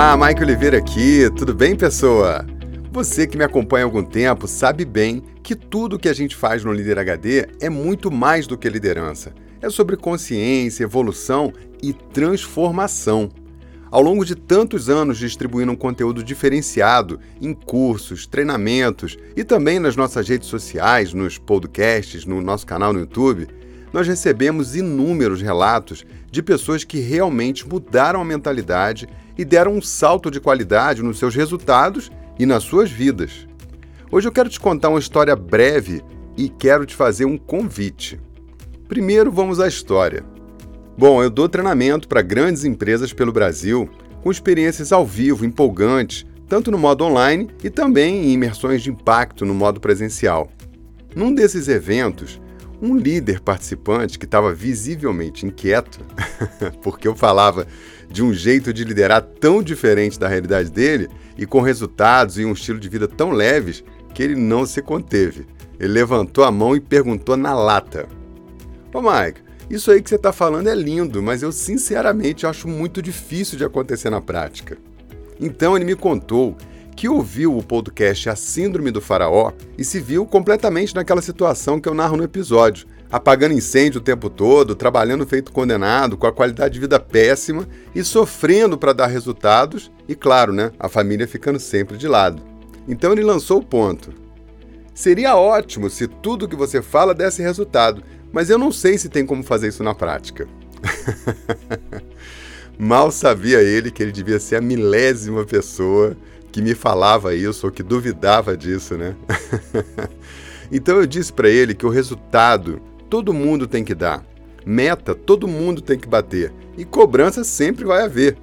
Olá, Mike Oliveira aqui, tudo bem, pessoa? Você que me acompanha há algum tempo sabe bem que tudo que a gente faz no Líder HD é muito mais do que liderança. É sobre consciência, evolução e transformação. Ao longo de tantos anos distribuindo um conteúdo diferenciado em cursos, treinamentos e também nas nossas redes sociais, nos podcasts, no nosso canal no YouTube, nós recebemos inúmeros relatos de pessoas que realmente mudaram a mentalidade e deram um salto de qualidade nos seus resultados e nas suas vidas. Hoje eu quero te contar uma história breve e quero te fazer um convite. Primeiro, vamos à história. Bom, eu dou treinamento para grandes empresas pelo Brasil, com experiências ao vivo empolgantes, tanto no modo online e também em imersões de impacto no modo presencial. Num desses eventos, um líder participante que estava visivelmente inquieto, porque eu falava de um jeito de liderar tão diferente da realidade dele e com resultados e um estilo de vida tão leves que ele não se conteve. Ele levantou a mão e perguntou na lata: Ô Mike, isso aí que você está falando é lindo, mas eu sinceramente acho muito difícil de acontecer na prática. Então ele me contou que ouviu o podcast A Síndrome do Faraó e se viu completamente naquela situação que eu narro no episódio, apagando incêndio o tempo todo, trabalhando feito condenado, com a qualidade de vida péssima e sofrendo para dar resultados e, claro, né, a família ficando sempre de lado. Então ele lançou o ponto. Seria ótimo se tudo que você fala desse resultado, mas eu não sei se tem como fazer isso na prática. Mal sabia ele que ele devia ser a milésima pessoa que me falava isso ou que duvidava disso, né? então eu disse para ele que o resultado todo mundo tem que dar, meta todo mundo tem que bater e cobrança sempre vai haver.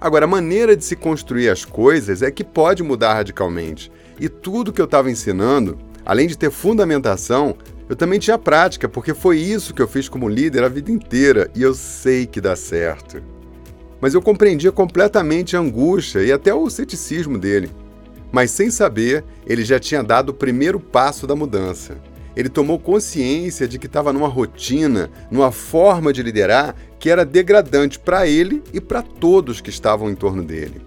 Agora, a maneira de se construir as coisas é que pode mudar radicalmente. E tudo que eu estava ensinando, além de ter fundamentação, eu também tinha prática, porque foi isso que eu fiz como líder a vida inteira e eu sei que dá certo mas eu compreendia completamente a angústia e até o ceticismo dele. Mas sem saber, ele já tinha dado o primeiro passo da mudança. Ele tomou consciência de que estava numa rotina, numa forma de liderar que era degradante para ele e para todos que estavam em torno dele.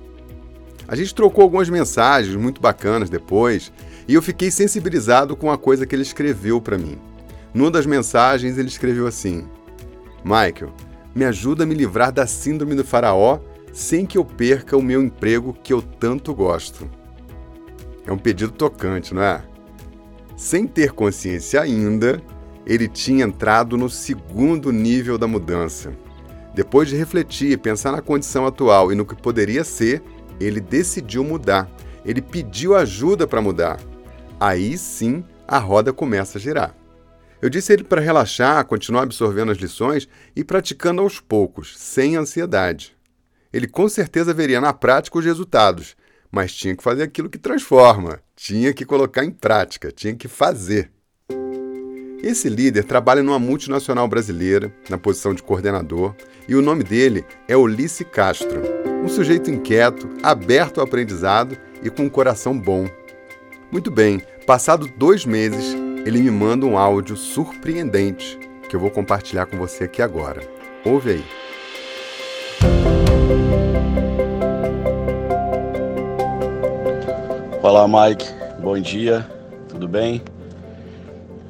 A gente trocou algumas mensagens muito bacanas depois e eu fiquei sensibilizado com a coisa que ele escreveu para mim. Numa das mensagens, ele escreveu assim: Michael, me ajuda a me livrar da síndrome do faraó sem que eu perca o meu emprego que eu tanto gosto. É um pedido tocante, não é? Sem ter consciência ainda, ele tinha entrado no segundo nível da mudança. Depois de refletir e pensar na condição atual e no que poderia ser, ele decidiu mudar. Ele pediu ajuda para mudar. Aí sim a roda começa a girar. Eu disse a ele para relaxar, continuar absorvendo as lições e praticando aos poucos, sem ansiedade. Ele com certeza veria na prática os resultados, mas tinha que fazer aquilo que transforma, tinha que colocar em prática, tinha que fazer. Esse líder trabalha numa multinacional brasileira, na posição de coordenador, e o nome dele é Ulisses Castro, um sujeito inquieto, aberto ao aprendizado e com um coração bom. Muito bem, passado dois meses, ele me manda um áudio surpreendente que eu vou compartilhar com você aqui agora. Ouve aí. Olá, Mike. Bom dia. Tudo bem?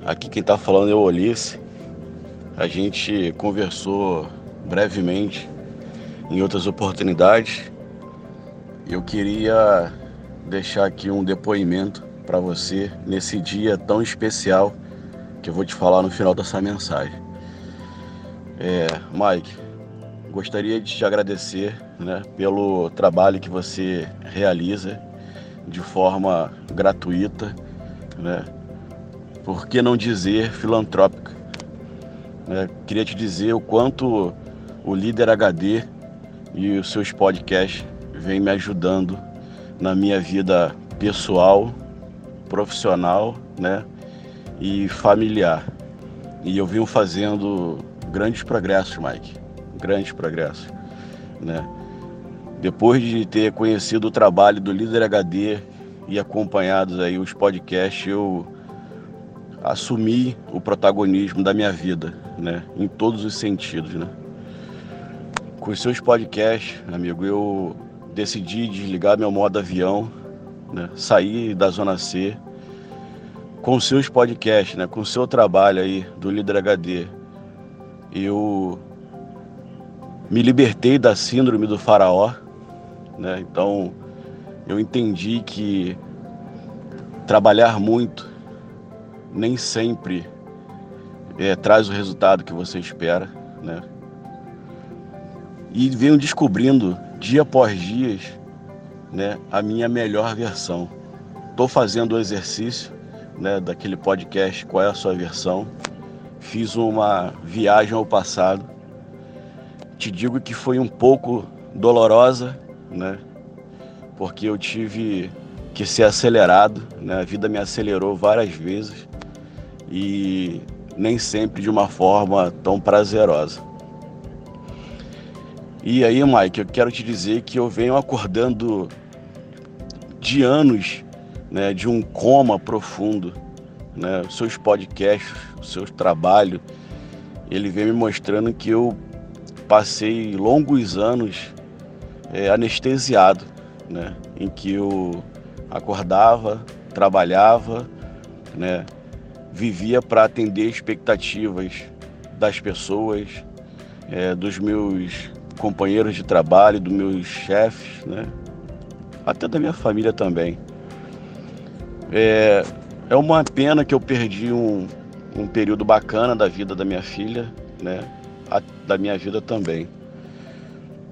Aqui quem está falando é o Ulisses. A gente conversou brevemente em outras oportunidades. Eu queria deixar aqui um depoimento para você nesse dia tão especial que eu vou te falar no final dessa mensagem. É, Mike, gostaria de te agradecer né, pelo trabalho que você realiza de forma gratuita, né, por que não dizer filantrópica. Né? Queria te dizer o quanto o Líder HD e os seus podcasts vêm me ajudando na minha vida pessoal profissional, né, e familiar. E eu vim fazendo grandes progressos, Mike, grandes progressos, né? Depois de ter conhecido o trabalho do Líder HD e acompanhados aí os podcasts, eu assumi o protagonismo da minha vida, né, em todos os sentidos, né? Com os seus podcasts, amigo, eu decidi desligar meu modo avião, né? sair da Zona C com seus podcasts, né? com seu trabalho aí do Líder HD. Eu me libertei da síndrome do faraó, né? então eu entendi que trabalhar muito nem sempre é, traz o resultado que você espera, né? E venho descobrindo dia após dia, né, a minha melhor versão. Estou fazendo o exercício, né, daquele podcast Qual é a sua versão? Fiz uma viagem ao passado. Te digo que foi um pouco dolorosa, né? Porque eu tive que ser acelerado, né? A vida me acelerou várias vezes e nem sempre de uma forma tão prazerosa. E aí, Mike, eu quero te dizer que eu venho acordando de anos né, de um coma profundo. Né? Seus podcasts, seu trabalho, ele vem me mostrando que eu passei longos anos é, anestesiado, né? em que eu acordava, trabalhava, né? vivia para atender expectativas das pessoas, é, dos meus companheiros de trabalho, dos meus chefes, né? até da minha família também. É, é uma pena que eu perdi um, um período bacana da vida da minha filha, né? A, da minha vida também.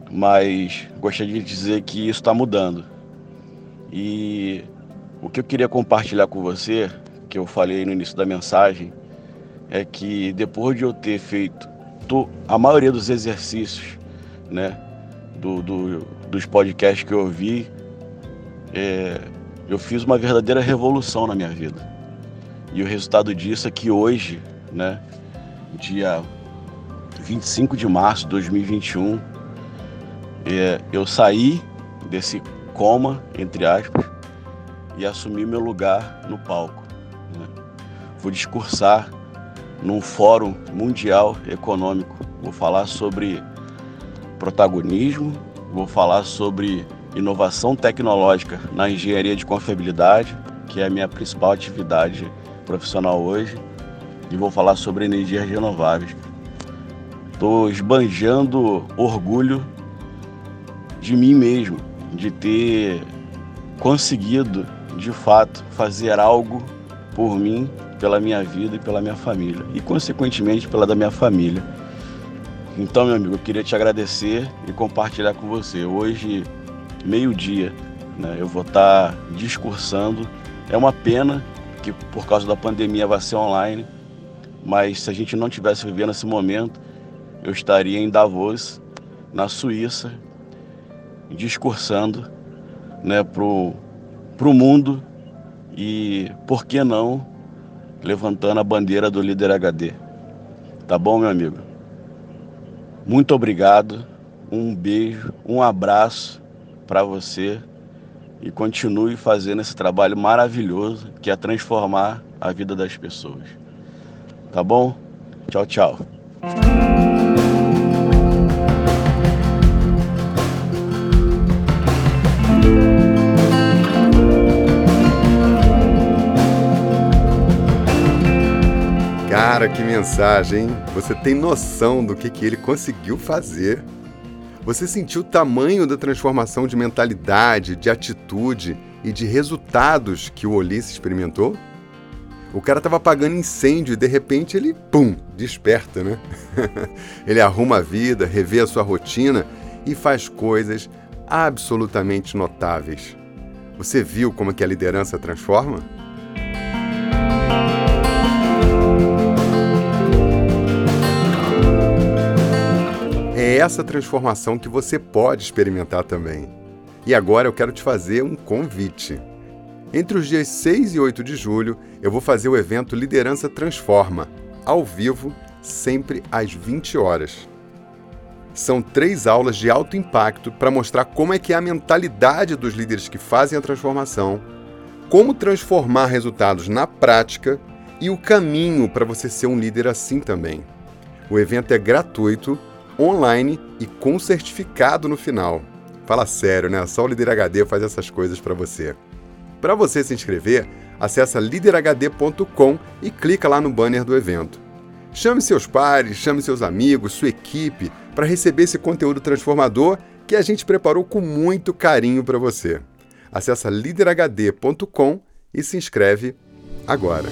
Mas gostaria de dizer que isso está mudando. E o que eu queria compartilhar com você que eu falei no início da mensagem é que depois de eu ter feito a maioria dos exercícios, né, do, do dos podcasts que eu ouvi, é, eu fiz uma verdadeira revolução na minha vida. E o resultado disso é que hoje, né, dia 25 de março de 2021, é, eu saí desse coma, entre aspas, e assumi meu lugar no palco vou discursar num fórum mundial econômico. Vou falar sobre protagonismo, vou falar sobre inovação tecnológica na engenharia de confiabilidade, que é a minha principal atividade profissional hoje, e vou falar sobre energias renováveis. Estou esbanjando orgulho de mim mesmo, de ter conseguido, de fato, fazer algo por mim pela minha vida e pela minha família, e consequentemente pela da minha família. Então, meu amigo, eu queria te agradecer e compartilhar com você. Hoje, meio-dia, né, eu vou estar discursando. É uma pena que por causa da pandemia vai ser online, mas se a gente não tivesse vivendo esse momento, eu estaria em Davos, na Suíça, discursando né, para o mundo e, por que não, levantando a bandeira do líder HD. Tá bom, meu amigo? Muito obrigado, um beijo, um abraço para você e continue fazendo esse trabalho maravilhoso que é transformar a vida das pessoas. Tá bom? Tchau, tchau. Cara, que mensagem? Você tem noção do que, que ele conseguiu fazer? Você sentiu o tamanho da transformação de mentalidade, de atitude e de resultados que o Ulisses experimentou? O cara estava apagando incêndio e de repente ele, pum, desperta, né? ele arruma a vida, revê a sua rotina e faz coisas absolutamente notáveis. Você viu como é que a liderança transforma? Essa transformação que você pode experimentar também. E agora eu quero te fazer um convite. Entre os dias 6 e 8 de julho, eu vou fazer o evento Liderança Transforma, ao vivo, sempre às 20 horas. São três aulas de alto impacto para mostrar como é que é a mentalidade dos líderes que fazem a transformação, como transformar resultados na prática e o caminho para você ser um líder assim também. O evento é gratuito online e com certificado no final. Fala sério, né? Só o Líder HD faz essas coisas para você. Para você se inscrever, acessa liderhd.com e clica lá no banner do evento. Chame seus pares, chame seus amigos, sua equipe para receber esse conteúdo transformador que a gente preparou com muito carinho para você. Acesse liderhd.com e se inscreve agora.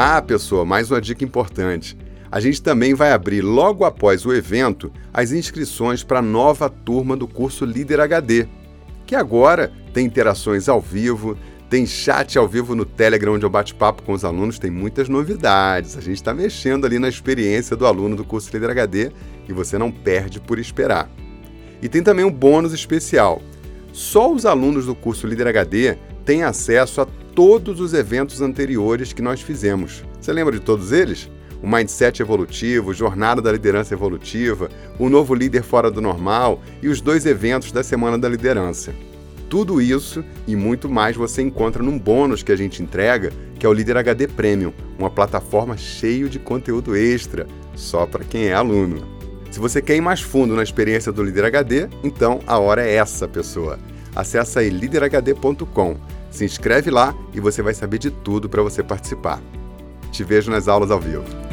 Ah, pessoa, mais uma dica importante. A gente também vai abrir logo após o evento as inscrições para a nova turma do curso Líder HD, que agora tem interações ao vivo, tem chat ao vivo no Telegram, onde eu bate papo com os alunos, tem muitas novidades. A gente está mexendo ali na experiência do aluno do curso Líder HD e você não perde por esperar. E tem também um bônus especial. Só os alunos do curso Líder HD têm acesso a todos os eventos anteriores que nós fizemos. Você lembra de todos eles? o Mindset Evolutivo, Jornada da Liderança Evolutiva, o Novo Líder Fora do Normal e os dois eventos da Semana da Liderança. Tudo isso e muito mais você encontra num bônus que a gente entrega, que é o Líder HD Premium, uma plataforma cheia de conteúdo extra, só para quem é aluno. Se você quer ir mais fundo na experiência do Líder HD, então a hora é essa, pessoa. Acesse aí liderhd.com, se inscreve lá e você vai saber de tudo para você participar. Te vejo nas aulas ao vivo.